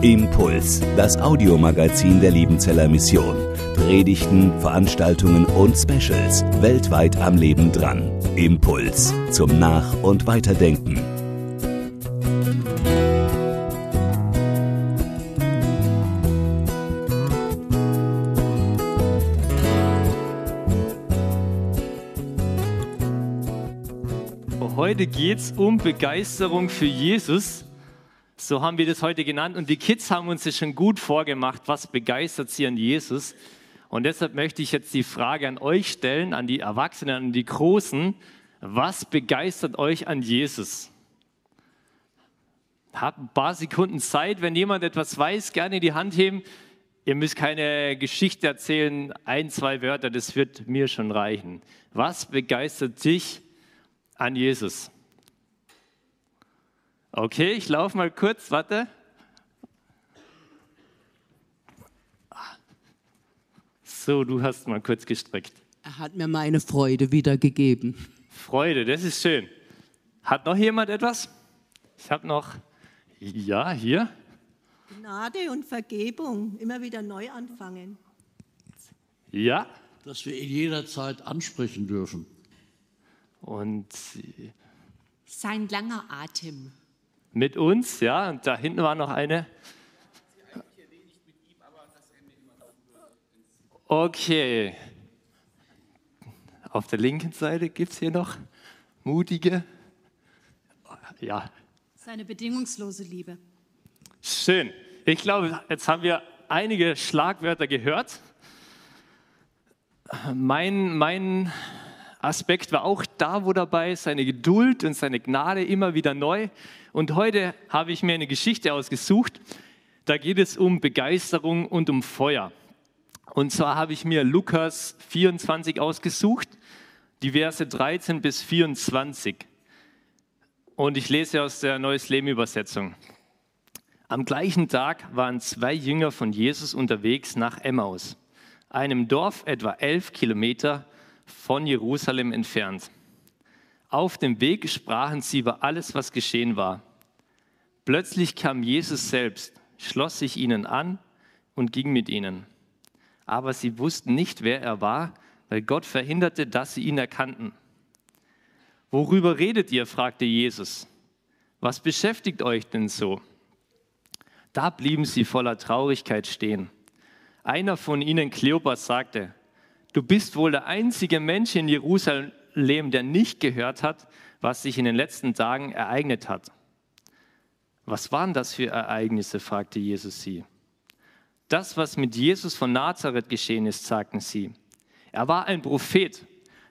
Impuls, das Audiomagazin der Liebenzeller Mission. Predigten, Veranstaltungen und Specials weltweit am Leben dran. Impuls zum Nach- und Weiterdenken. Heute geht es um Begeisterung für Jesus. So haben wir das heute genannt. Und die Kids haben uns das schon gut vorgemacht, was begeistert sie an Jesus. Und deshalb möchte ich jetzt die Frage an euch stellen, an die Erwachsenen, an die Großen. Was begeistert euch an Jesus? Habt ein paar Sekunden Zeit. Wenn jemand etwas weiß, gerne die Hand heben. Ihr müsst keine Geschichte erzählen, ein, zwei Wörter, das wird mir schon reichen. Was begeistert dich an Jesus? Okay, ich laufe mal kurz, warte. So, du hast mal kurz gestreckt. Er hat mir meine Freude wiedergegeben. Freude, das ist schön. Hat noch jemand etwas? Ich habe noch, ja, hier. Gnade und Vergebung, immer wieder neu anfangen. Ja. Dass wir ihn jederzeit ansprechen dürfen. Und Sein langer Atem. Mit uns, ja. Und da hinten war noch eine. Okay. Auf der linken Seite gibt es hier noch mutige. Ja, Seine bedingungslose Liebe. Schön. Ich glaube, jetzt haben wir einige Schlagwörter gehört. Mein, mein Aspekt war auch da, wo dabei seine Geduld und seine Gnade immer wieder neu. Und heute habe ich mir eine Geschichte ausgesucht. Da geht es um Begeisterung und um Feuer. Und zwar habe ich mir Lukas 24 ausgesucht, die Verse 13 bis 24. Und ich lese aus der Neues Leben Übersetzung. Am gleichen Tag waren zwei Jünger von Jesus unterwegs nach Emmaus, einem Dorf etwa elf Kilometer von Jerusalem entfernt. Auf dem Weg sprachen sie über alles, was geschehen war. Plötzlich kam Jesus selbst, schloss sich ihnen an und ging mit ihnen. Aber sie wussten nicht, wer er war, weil Gott verhinderte, dass sie ihn erkannten. Worüber redet ihr? fragte Jesus. Was beschäftigt euch denn so? Da blieben sie voller Traurigkeit stehen. Einer von ihnen, Kleopas, sagte, du bist wohl der einzige Mensch in Jerusalem, der nicht gehört hat, was sich in den letzten Tagen ereignet hat. Was waren das für Ereignisse? fragte Jesus sie. Das, was mit Jesus von Nazareth geschehen ist, sagten sie. Er war ein Prophet,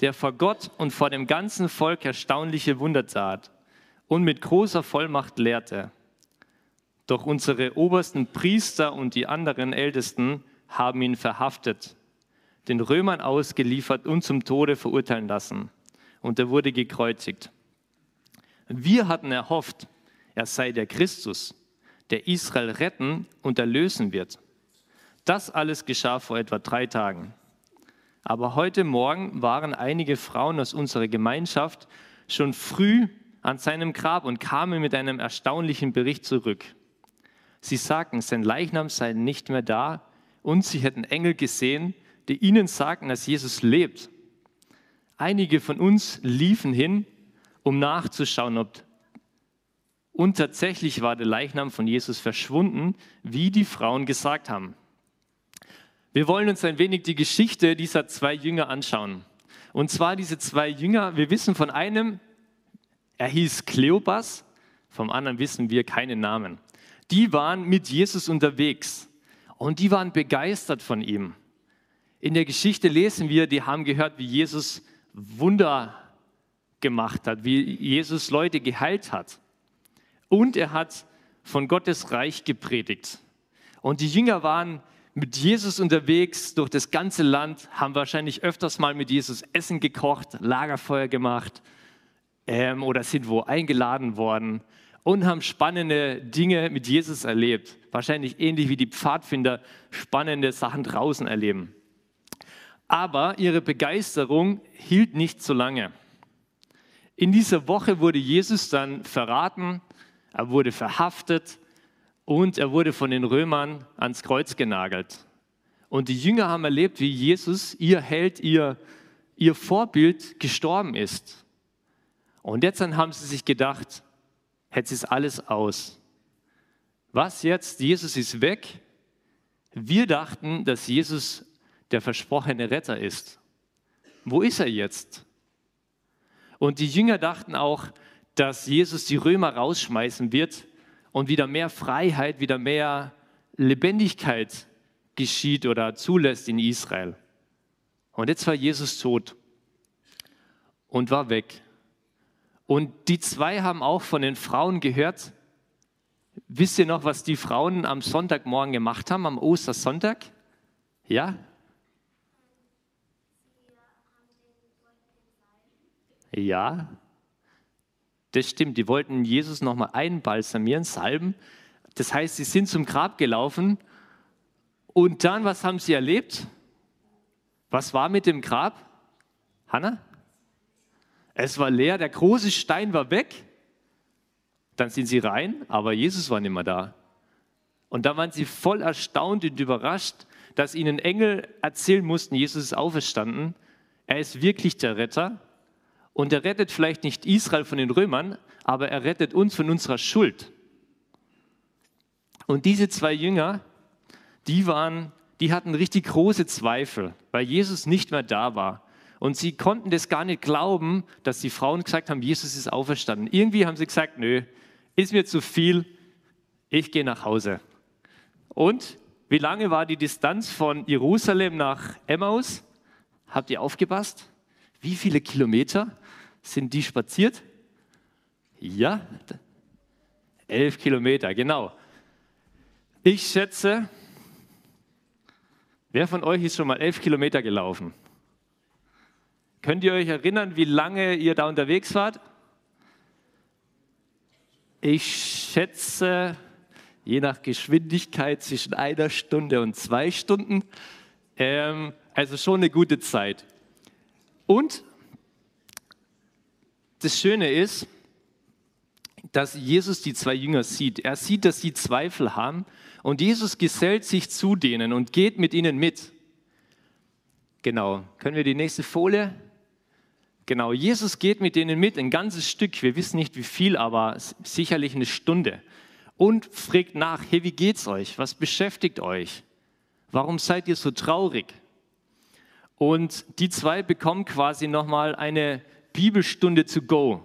der vor Gott und vor dem ganzen Volk erstaunliche Wunder tat und mit großer Vollmacht lehrte. Doch unsere obersten Priester und die anderen Ältesten haben ihn verhaftet, den Römern ausgeliefert und zum Tode verurteilen lassen. Und er wurde gekreuzigt. Wir hatten erhofft, er sei der Christus, der Israel retten und erlösen wird. Das alles geschah vor etwa drei Tagen. Aber heute Morgen waren einige Frauen aus unserer Gemeinschaft schon früh an seinem Grab und kamen mit einem erstaunlichen Bericht zurück. Sie sagten, sein Leichnam sei nicht mehr da und sie hätten Engel gesehen, die ihnen sagten, dass Jesus lebt. Einige von uns liefen hin, um nachzuschauen, ob und tatsächlich war der Leichnam von Jesus verschwunden, wie die Frauen gesagt haben. Wir wollen uns ein wenig die Geschichte dieser zwei Jünger anschauen. Und zwar diese zwei Jünger, wir wissen von einem, er hieß Kleopas, vom anderen wissen wir keinen Namen. Die waren mit Jesus unterwegs und die waren begeistert von ihm. In der Geschichte lesen wir, die haben gehört, wie Jesus Wunder gemacht hat, wie Jesus Leute geheilt hat. Und er hat von Gottes Reich gepredigt. Und die Jünger waren mit Jesus unterwegs durch das ganze Land, haben wahrscheinlich öfters mal mit Jesus Essen gekocht, Lagerfeuer gemacht ähm, oder sind wo eingeladen worden und haben spannende Dinge mit Jesus erlebt. Wahrscheinlich ähnlich wie die Pfadfinder spannende Sachen draußen erleben. Aber ihre Begeisterung hielt nicht so lange. In dieser Woche wurde Jesus dann verraten, er wurde verhaftet und er wurde von den Römern ans Kreuz genagelt. Und die Jünger haben erlebt, wie Jesus, ihr Held, ihr, ihr Vorbild, gestorben ist. Und jetzt dann haben sie sich gedacht, jetzt ist alles aus. Was jetzt? Jesus ist weg. Wir dachten, dass Jesus der versprochene Retter ist. Wo ist er jetzt? Und die Jünger dachten auch, dass Jesus die Römer rausschmeißen wird und wieder mehr Freiheit, wieder mehr Lebendigkeit geschieht oder zulässt in Israel. Und jetzt war Jesus tot und war weg. Und die zwei haben auch von den Frauen gehört. Wisst ihr noch, was die Frauen am Sonntagmorgen gemacht haben, am Ostersonntag? Ja? Ja, das stimmt. Die wollten Jesus nochmal einbalsamieren, salben. Das heißt, sie sind zum Grab gelaufen. Und dann, was haben sie erlebt? Was war mit dem Grab? Hanna? Es war leer, der große Stein war weg. Dann sind sie rein, aber Jesus war nicht mehr da. Und da waren sie voll erstaunt und überrascht, dass ihnen Engel erzählen mussten, Jesus ist auferstanden. Er ist wirklich der Retter. Und er rettet vielleicht nicht Israel von den Römern, aber er rettet uns von unserer Schuld. Und diese zwei Jünger, die waren, die hatten richtig große Zweifel, weil Jesus nicht mehr da war. Und sie konnten das gar nicht glauben, dass die Frauen gesagt haben, Jesus ist auferstanden. Irgendwie haben sie gesagt, nö, ist mir zu viel, ich gehe nach Hause. Und wie lange war die Distanz von Jerusalem nach Emmaus? Habt ihr aufgepasst? Wie viele Kilometer? Sind die spaziert? Ja, elf Kilometer, genau. Ich schätze, wer von euch ist schon mal elf Kilometer gelaufen? Könnt ihr euch erinnern, wie lange ihr da unterwegs wart? Ich schätze, je nach Geschwindigkeit zwischen einer Stunde und zwei Stunden. Ähm, also schon eine gute Zeit. Und das Schöne ist, dass Jesus die zwei Jünger sieht. Er sieht, dass sie Zweifel haben und Jesus gesellt sich zu denen und geht mit ihnen mit. Genau. Können wir die nächste Folie? Genau. Jesus geht mit denen mit, ein ganzes Stück. Wir wissen nicht wie viel, aber sicherlich eine Stunde. Und fragt nach: Hey, wie geht's euch? Was beschäftigt euch? Warum seid ihr so traurig? Und die zwei bekommen quasi nochmal eine Bibelstunde to go.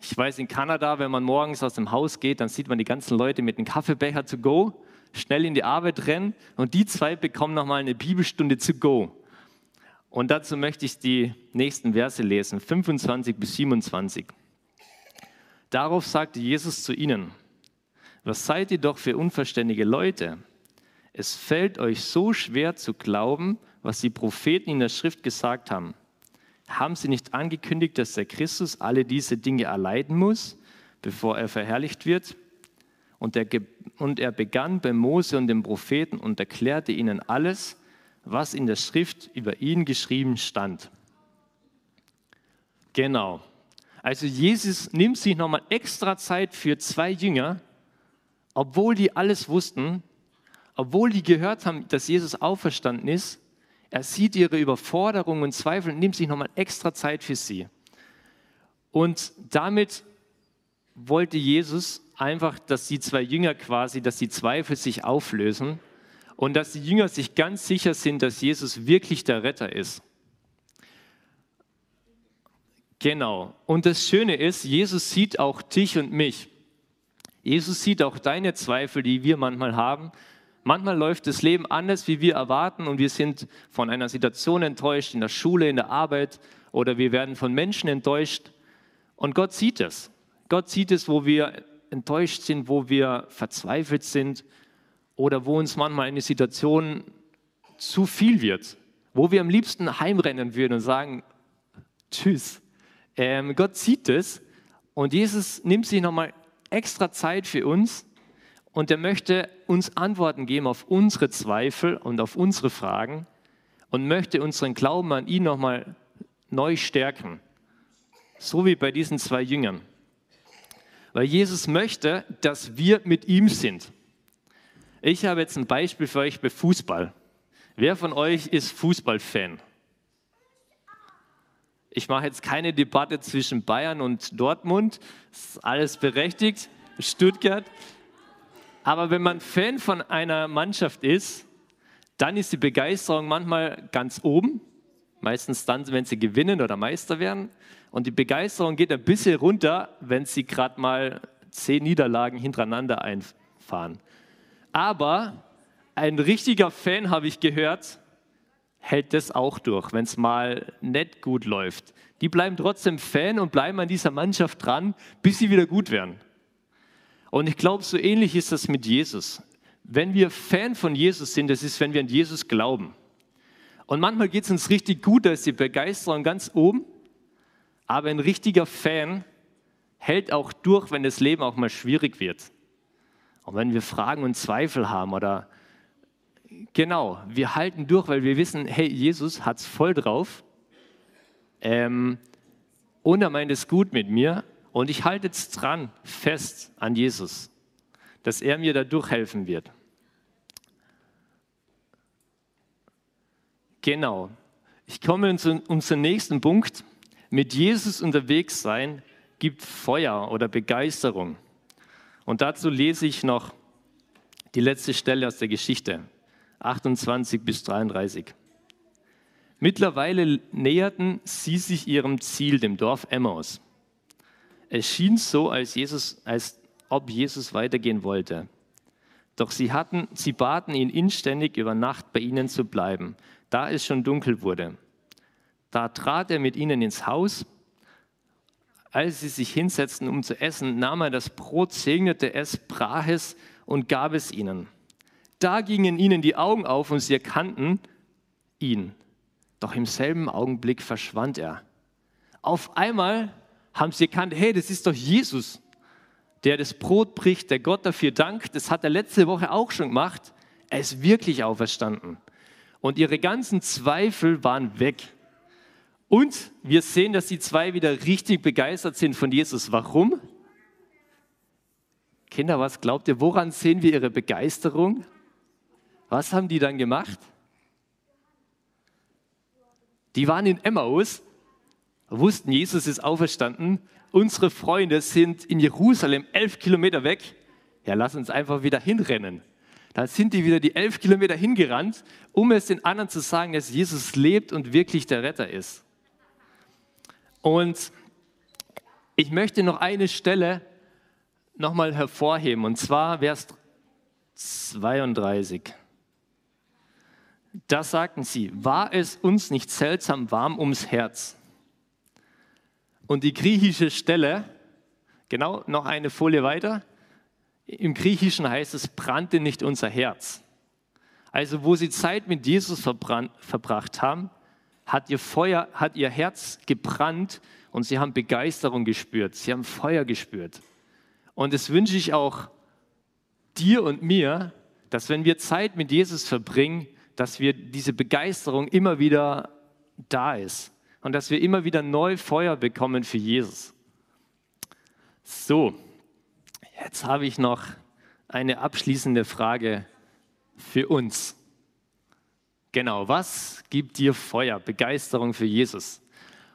Ich weiß, in Kanada, wenn man morgens aus dem Haus geht, dann sieht man die ganzen Leute mit einem Kaffeebecher to go, schnell in die Arbeit rennen und die zwei bekommen nochmal eine Bibelstunde to go. Und dazu möchte ich die nächsten Verse lesen, 25 bis 27. Darauf sagte Jesus zu ihnen, was seid ihr doch für unverständige Leute? Es fällt euch so schwer zu glauben, was die Propheten in der Schrift gesagt haben. Haben sie nicht angekündigt, dass der Christus alle diese Dinge erleiden muss, bevor er verherrlicht wird? Und er, und er begann bei Mose und den Propheten und erklärte ihnen alles, was in der Schrift über ihn geschrieben stand. Genau. Also Jesus nimmt sich nochmal extra Zeit für zwei Jünger, obwohl die alles wussten, obwohl die gehört haben, dass Jesus auferstanden ist, er sieht ihre Überforderung und Zweifel und nimmt sich nochmal extra Zeit für sie. Und damit wollte Jesus einfach, dass die zwei Jünger quasi, dass die Zweifel sich auflösen und dass die Jünger sich ganz sicher sind, dass Jesus wirklich der Retter ist. Genau. Und das Schöne ist, Jesus sieht auch dich und mich. Jesus sieht auch deine Zweifel, die wir manchmal haben. Manchmal läuft das Leben anders, wie wir erwarten und wir sind von einer Situation enttäuscht, in der Schule, in der Arbeit oder wir werden von Menschen enttäuscht. Und Gott sieht es. Gott sieht es, wo wir enttäuscht sind, wo wir verzweifelt sind oder wo uns manchmal eine Situation zu viel wird, wo wir am liebsten heimrennen würden und sagen, tschüss. Ähm, Gott sieht es und Jesus nimmt sich nochmal extra Zeit für uns und er möchte uns Antworten geben auf unsere Zweifel und auf unsere Fragen und möchte unseren Glauben an ihn nochmal neu stärken. So wie bei diesen zwei Jüngern. Weil Jesus möchte, dass wir mit ihm sind. Ich habe jetzt ein Beispiel für euch bei Fußball. Wer von euch ist Fußballfan? Ich mache jetzt keine Debatte zwischen Bayern und Dortmund. Das ist alles berechtigt. Stuttgart. Aber wenn man Fan von einer Mannschaft ist, dann ist die Begeisterung manchmal ganz oben. Meistens dann, wenn sie gewinnen oder Meister werden. Und die Begeisterung geht ein bisschen runter, wenn sie gerade mal zehn Niederlagen hintereinander einfahren. Aber ein richtiger Fan, habe ich gehört, hält das auch durch, wenn es mal nicht gut läuft. Die bleiben trotzdem Fan und bleiben an dieser Mannschaft dran, bis sie wieder gut werden. Und ich glaube, so ähnlich ist das mit Jesus. Wenn wir Fan von Jesus sind, das ist, wenn wir an Jesus glauben. Und manchmal geht es uns richtig gut, da ist die Begeisterung ganz oben. Aber ein richtiger Fan hält auch durch, wenn das Leben auch mal schwierig wird. Und wenn wir Fragen und Zweifel haben oder genau, wir halten durch, weil wir wissen, hey, Jesus hat es voll drauf. Ähm, und er meint es gut mit mir. Und ich halte jetzt dran, fest an Jesus, dass er mir da durchhelfen wird. Genau. Ich komme zu unserem nächsten Punkt. Mit Jesus unterwegs sein gibt Feuer oder Begeisterung. Und dazu lese ich noch die letzte Stelle aus der Geschichte, 28 bis 33. Mittlerweile näherten sie sich ihrem Ziel, dem Dorf Emmaus. Es schien so, als, Jesus, als ob Jesus weitergehen wollte. Doch sie, hatten, sie baten ihn inständig, über Nacht bei ihnen zu bleiben, da es schon dunkel wurde. Da trat er mit ihnen ins Haus. Als sie sich hinsetzten, um zu essen, nahm er das Brot, segnete es, brach es und gab es ihnen. Da gingen ihnen die Augen auf und sie erkannten ihn. Doch im selben Augenblick verschwand er. Auf einmal haben sie erkannt, hey, das ist doch Jesus, der das Brot bricht, der Gott dafür dankt. Das hat er letzte Woche auch schon gemacht. Er ist wirklich auferstanden. Und ihre ganzen Zweifel waren weg. Und wir sehen, dass die zwei wieder richtig begeistert sind von Jesus. Warum? Kinder, was glaubt ihr, woran sehen wir ihre Begeisterung? Was haben die dann gemacht? Die waren in Emmaus wussten, Jesus ist auferstanden. Unsere Freunde sind in Jerusalem elf Kilometer weg. Ja, lass uns einfach wieder hinrennen. Da sind die wieder die elf Kilometer hingerannt, um es den anderen zu sagen, dass Jesus lebt und wirklich der Retter ist. Und ich möchte noch eine Stelle nochmal hervorheben, und zwar Vers 32. Da sagten sie, war es uns nicht seltsam warm ums Herz? Und die griechische Stelle, genau noch eine Folie weiter, im Griechischen heißt es, brannte nicht unser Herz. Also wo sie Zeit mit Jesus verbracht haben, hat ihr Feuer, hat ihr Herz gebrannt und sie haben Begeisterung gespürt, sie haben Feuer gespürt. Und das wünsche ich auch dir und mir, dass wenn wir Zeit mit Jesus verbringen, dass wir diese Begeisterung immer wieder da ist und dass wir immer wieder neu Feuer bekommen für Jesus. So, jetzt habe ich noch eine abschließende Frage für uns. Genau, was gibt dir Feuer, Begeisterung für Jesus?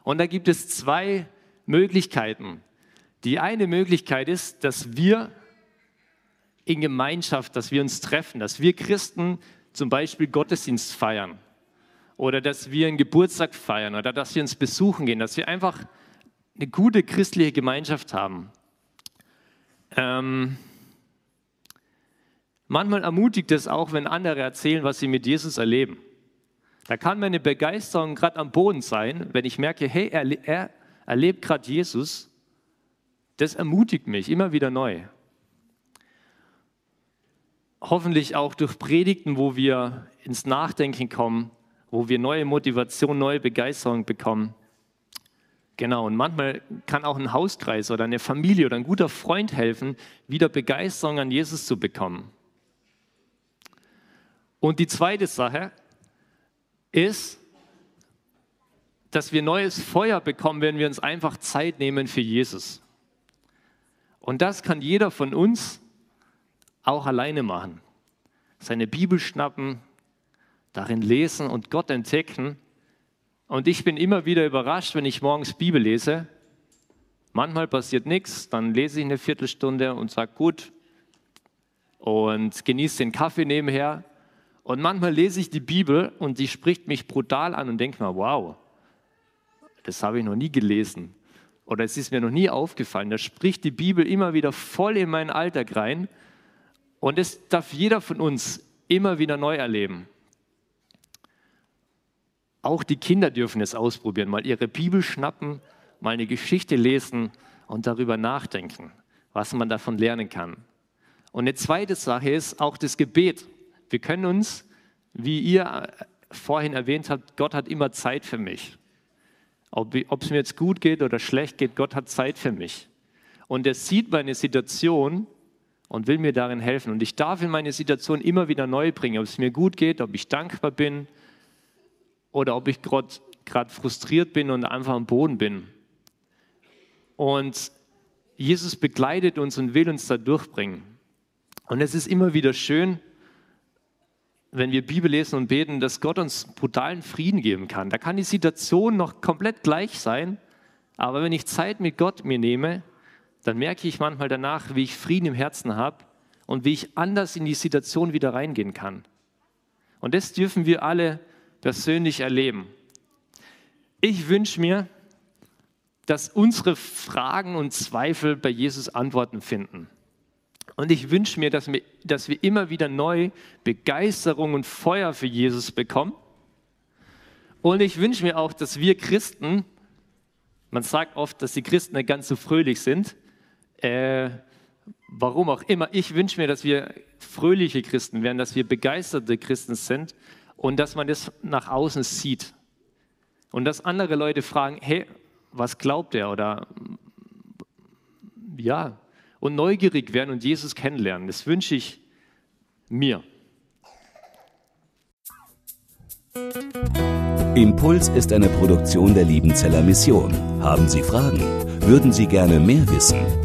Und da gibt es zwei Möglichkeiten. Die eine Möglichkeit ist, dass wir in Gemeinschaft, dass wir uns treffen, dass wir Christen zum Beispiel Gottesdienst feiern oder dass wir einen Geburtstag feiern oder dass wir uns besuchen gehen, dass wir einfach eine gute christliche Gemeinschaft haben. Ähm, manchmal ermutigt es auch, wenn andere erzählen, was sie mit Jesus erleben. Da kann meine Begeisterung gerade am Boden sein, wenn ich merke, hey, er, er erlebt gerade Jesus. Das ermutigt mich immer wieder neu. Hoffentlich auch durch Predigten, wo wir ins Nachdenken kommen, wo wir neue Motivation, neue Begeisterung bekommen. Genau, und manchmal kann auch ein Hauskreis oder eine Familie oder ein guter Freund helfen, wieder Begeisterung an Jesus zu bekommen. Und die zweite Sache ist, dass wir neues Feuer bekommen, wenn wir uns einfach Zeit nehmen für Jesus. Und das kann jeder von uns auch alleine machen. seine Bibel schnappen, darin lesen und Gott entdecken. Und ich bin immer wieder überrascht, wenn ich morgens Bibel lese. Manchmal passiert nichts, dann lese ich eine Viertelstunde und sage gut und genieße den Kaffee nebenher. Und manchmal lese ich die Bibel und die spricht mich brutal an und denke mir, wow, das habe ich noch nie gelesen. Oder es ist mir noch nie aufgefallen. Da spricht die Bibel immer wieder voll in meinen Alltag rein. Und das darf jeder von uns immer wieder neu erleben. Auch die Kinder dürfen es ausprobieren, mal ihre Bibel schnappen, mal eine Geschichte lesen und darüber nachdenken, was man davon lernen kann. Und eine zweite Sache ist auch das Gebet. Wir können uns, wie ihr vorhin erwähnt habt, Gott hat immer Zeit für mich. Ob, es mir jetzt gut geht oder schlecht geht, Gott hat Zeit für mich. Und er sieht meine Situation und will mir darin helfen. Und ich darf in meine Situation immer wieder neu bringen, ob es mir gut geht, ob ich dankbar bin oder ob ich gerade frustriert bin und einfach am Boden bin. Und Jesus begleitet uns und will uns da durchbringen. Und es ist immer wieder schön, wenn wir Bibel lesen und beten, dass Gott uns brutalen Frieden geben kann. Da kann die Situation noch komplett gleich sein, aber wenn ich Zeit mit Gott mir nehme, dann merke ich manchmal danach, wie ich Frieden im Herzen habe und wie ich anders in die Situation wieder reingehen kann. Und das dürfen wir alle persönlich erleben. Ich wünsche mir, dass unsere Fragen und Zweifel bei Jesus Antworten finden. Und ich wünsche mir dass, wir, dass wir immer wieder neu Begeisterung und Feuer für Jesus bekommen. Und ich wünsche mir auch, dass wir Christen, man sagt oft, dass die Christen nicht ganz so fröhlich sind, äh, warum auch immer, ich wünsche mir, dass wir fröhliche Christen werden, dass wir begeisterte Christen sind und dass man das nach außen sieht. Und dass andere Leute fragen, hey, was glaubt er? Oder ja, und neugierig werden und Jesus kennenlernen. Das wünsche ich mir. Impuls ist eine Produktion der Liebenzeller Mission. Haben Sie Fragen? Würden Sie gerne mehr wissen?